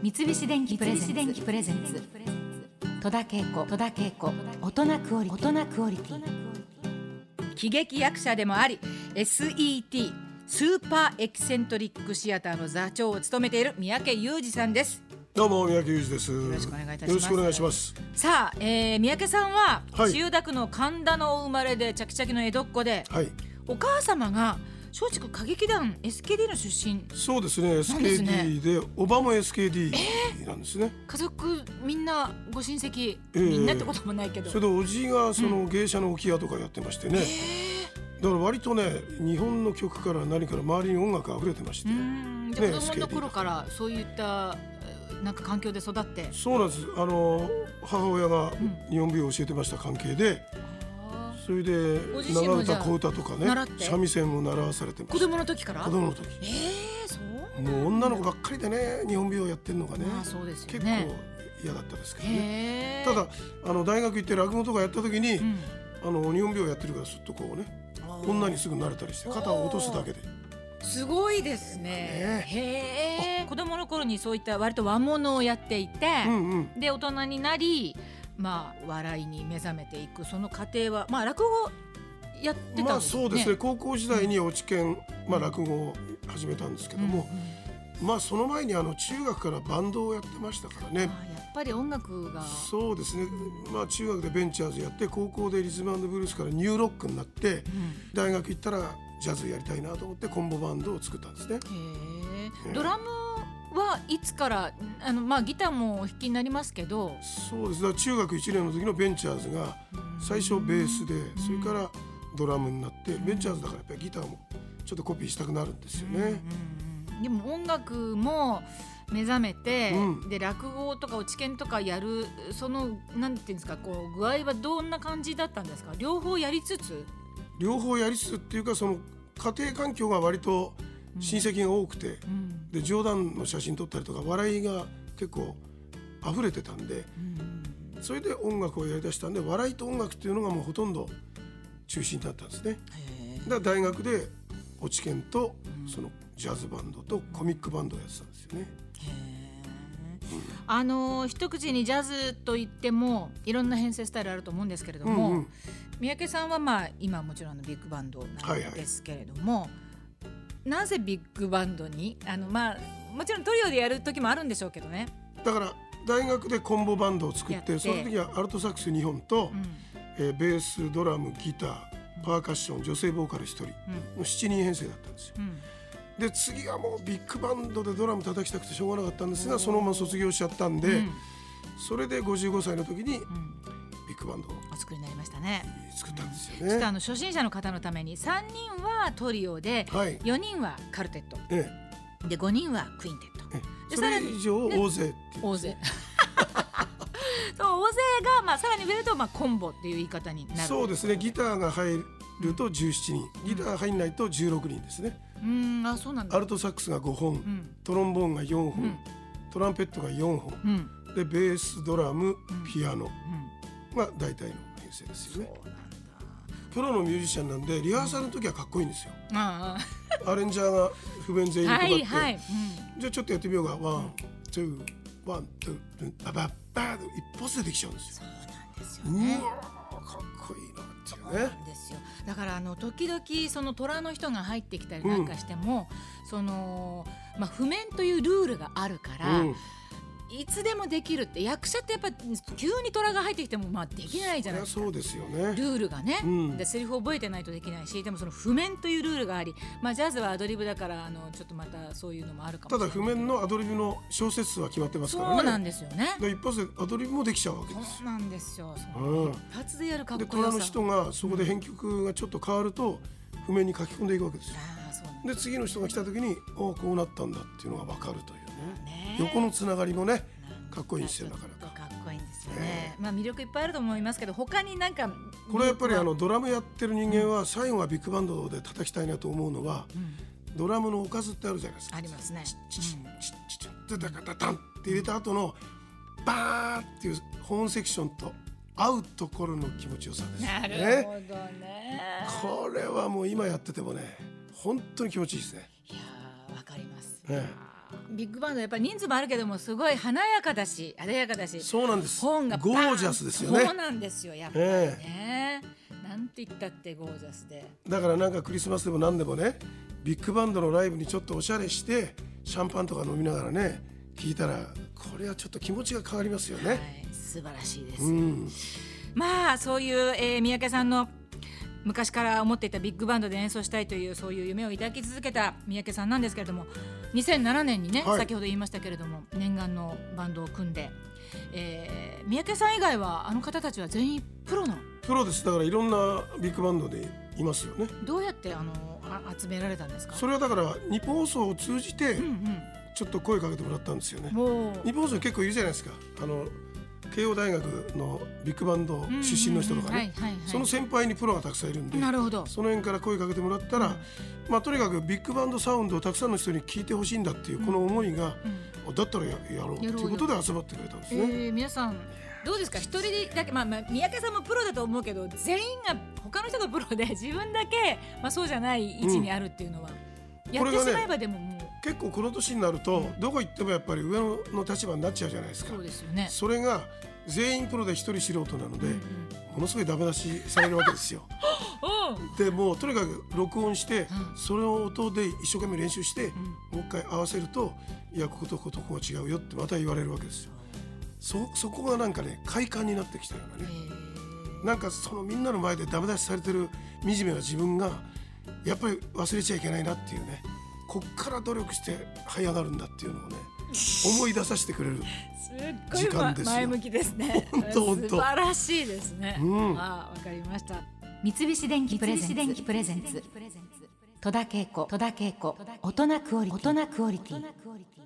三菱電機プレゼンツ。戸田恵子。戸田恵子。大人クオリ大人クオリティ。喜劇役者でもあり SET スーパーエキセントリックシアターの座長を務めている三宅裕二さんです。どうも三宅裕二です。よろしくお願いいたします。よろしくお願いします。さあ、えー、三宅さんは、はい。千代田区の神田のお生まれでチャキチャキの江戸っ子ではい。お母様が松竹歌劇団 SKD の出身。そうですね。なんですね。SKD でおばも SKD なんですね。家族みんなご親戚、えー。みんなってこともないけど。それでおじがその芸者の置屋とかやってましてね。だから割とね日本の曲から何から周りに音楽溢れてまして。う。ん。じゃ子供の頃からそういったえーなんか環境で育って。そうなんです。あの母親がん。日本舞を教えてました関係で、あそれで長唄小唄とかね三味線を習わされて子。供の時から？子供の時。えー、そうもう女の子ばっかりでね日本舞をやってるのがねまあそうですよ結構ね嫌だったですけどね。ただあの大学行って落語とかやった時に、うん。あの日本舞をやってるからすっとこうね女にすぐ慣れたりして肩を落とすだけで。すごいですね。ね。へえ子供の頃にそういった割と和物をやっていて、うんうん。で大人になりまあ笑いに目覚めていくその過程はまあ落語やってたんですよね。まあそうですね。高校時代に落研、まあ、落語を始めたんですけども、まあその前にあの中学からバンドをやってましたからね。あやっぱり音楽が。そうですね。まあ中学でベンチャーズやって高校でリズムブルースからニューロックになって大学行ったらジャズやりたいなと思ってコンボバンドを作ったんですね。へええ。ドラムはいつからあのまあギターもお弾きになりますけど。そうです。だから中学1年の時のベンチャーズが最初ベースでそれからドラムになってベンチャーズだからやっぱりギターもちょっとコピーしたくなるんですよね。でも音楽も目覚めて、うん。で落語とか落研とかやるそのなんていうんですかこう具合はどんな感じだったんですか？両方やりつつ？両方やりつつっていうかその家庭環境が割と親戚が多くて、うん。で冗談の写真撮ったりとか笑いが結構溢れてたんでうん。それで音楽をやりだしたんで笑いと音楽っていうのがもうほとんど中心だったんですね。へだ大学で落研とそのジャズバンドとコミックバンドをやってたんですよね。あのー一口にジャズといってもいろんな編成スタイルあると思うんですけれども、うんうん。三宅さんはまあ今もちろんあのビッグバンドなんですけれども、なぜビッグバンドにあのまあもちろんトリオでやる時もあるんでしょうけどね。だから大学でコンボバンドを作ってて。その時はアルトサックス2本と、うん。えーベースドラムギターパーカッション女性ボーカル1人のうん。7人編成だったんですよ。うん。で次はもうビッグバンドでドラム叩きたくてしょうがなかったんですがそのまま卒業しちゃったんで、うん。それで55歳の時にッグバンド。をお作りになりましたね。作ったんですちょっとよね。あの初心者の方のために3人はトリオではい、4人はカルテット。えで5人はクインテット。ええ。でそれ以上大勢大勢。そう大勢がまあさらに増えるとまあコンボっていう言い方になる。そうですね。ギターが入ると17人。ギター入んないと16人ですね。うん。あそうなんだ。アルトサックスが5本、うん。トロンボーンが4本、うん。トランペットが4本。うん。でベースドラムん。ピアノ。うんが大体の編成ですよね。プロのミュージシャンなんでリハーサルの時はかっこいいんですよ。あアレンジャーが譜面全員配って、はいはい、じゃあちょっとやってみようか。ワンツーワンツーババッバーと一発でできちゃうんですよ。そうなんですようねかっこいいなっていうね。ですよ。だからあの時々その虎の人が入ってきたりなんかしても、そのまあ譜面というルールがあるから、うんいつでもできるって役者ってやっぱ急に虎が入ってきてもまあできないじゃないですか。そうですよね。ルールがね、うん。でセリフ覚えてないとできないしでもその譜面というルールがあり、まあ、ジャズはアドリブだからあのちょっとまたそういうのもあるかもたしれないだ譜面のアドリブの小説数は決まってますからね。そうなんですよね。で一発でアドリブもできちゃうわけですそうなんですよ。そうん。の一発でやるかっでこよさ虎の人がそこで編曲がちょっと変わると譜面に書き込んでいくわけですよ。ああそうで次の人が来た時におこうなったんだっていうのが分かるというね。ね横のつながりもねかっこいいんですよなかなか。かっこいいんですよね、まあ魅力いっぱいあると思いますけど他になんかこれはやっぱりあの魅ドラムやってる人間は最後はビッグバンドで叩きたいなと思うのはドラムのおかずってあるじゃないですか。ありますね。チッチッチッチッチッタタタタンって入れた後のバーンっていうホーンセクションと合うところの気持ちよさですよなるねほどねこれはもう今やっててもね本当に気持ちいいですねいやーわかります、ええあビッグバンドやっぱり人数もあるけどもすごい華やかだし艶やかだしそうなんです。本がゴージャスですよね。そうなんですよやっぱりね、なんて言ったってゴージャスで。だからなんかクリスマスでも何でもねビッグバンドのライブにちょっとおしゃれしてシャンパンとか飲みながらね聞いたらこれはちょっと気持ちが変わりますよね、はい、素晴らしいです、うんまあそういう、えー三宅さんの昔から思っていたビッグバンドで演奏したいというそういう夢を抱き続けた三宅さんなんですけれども2007年にね、はい。先ほど言いましたけれども念願のバンドを組んで、えー三宅さん以外はあの方たちは全員プロなの？プロです。だからいろんなビッグバンドでいますよね。どうやってあのあ集められたんですか？それはだから日本放送を通じてうんちょっと声かけてもらったんですよね。日本放送に結構いるじゃないですか。あの慶応大学のビッグバンド出身の人とかね。その先輩にプロがたくさんいるんでなるほど。その辺から声かけてもらったら、まあ、とにかくビッグバンドサウンドをたくさんの人に聞いてほしいんだっていうこの思いが、だったらややろうっていうことで集まってくれたんですえね。ー、皆さんどうですか？一人だけまあ、まあ、三宅さんもプロだと思うけど全員が他の人がプロで自分だけ、まあ、そうじゃない位置にあるっていうのは、やってしまえばでももう結構この年になるとどこ行ってもやっぱり上の立場になっちゃうじゃないですかそうですよね。それが全員プロで一人素人なので、うんうんものすごいダメ出しされるわけですよ。でもうとにかく録音して、うんそれを音で一生懸命練習して、んもう一回合わせるといやこことこことここが違うよってまた言われるわけですよ。そそこがなんかね快感になってきたようなね。なんかそのみんなの前でダメ出しされてる惨めな自分がやっぱり忘れちゃいけないなっていうねこっから努力して這い上がるんだっていうのをね 思い出させてくれる。すっごい、時間ま、ですよ。前向きですね。ほんとほんと素晴らしいですね。うん。ああ、わかりました。三菱電機プレゼンツ。戸田恵子。戸田恵子。大人クオリティ。大人クオリティ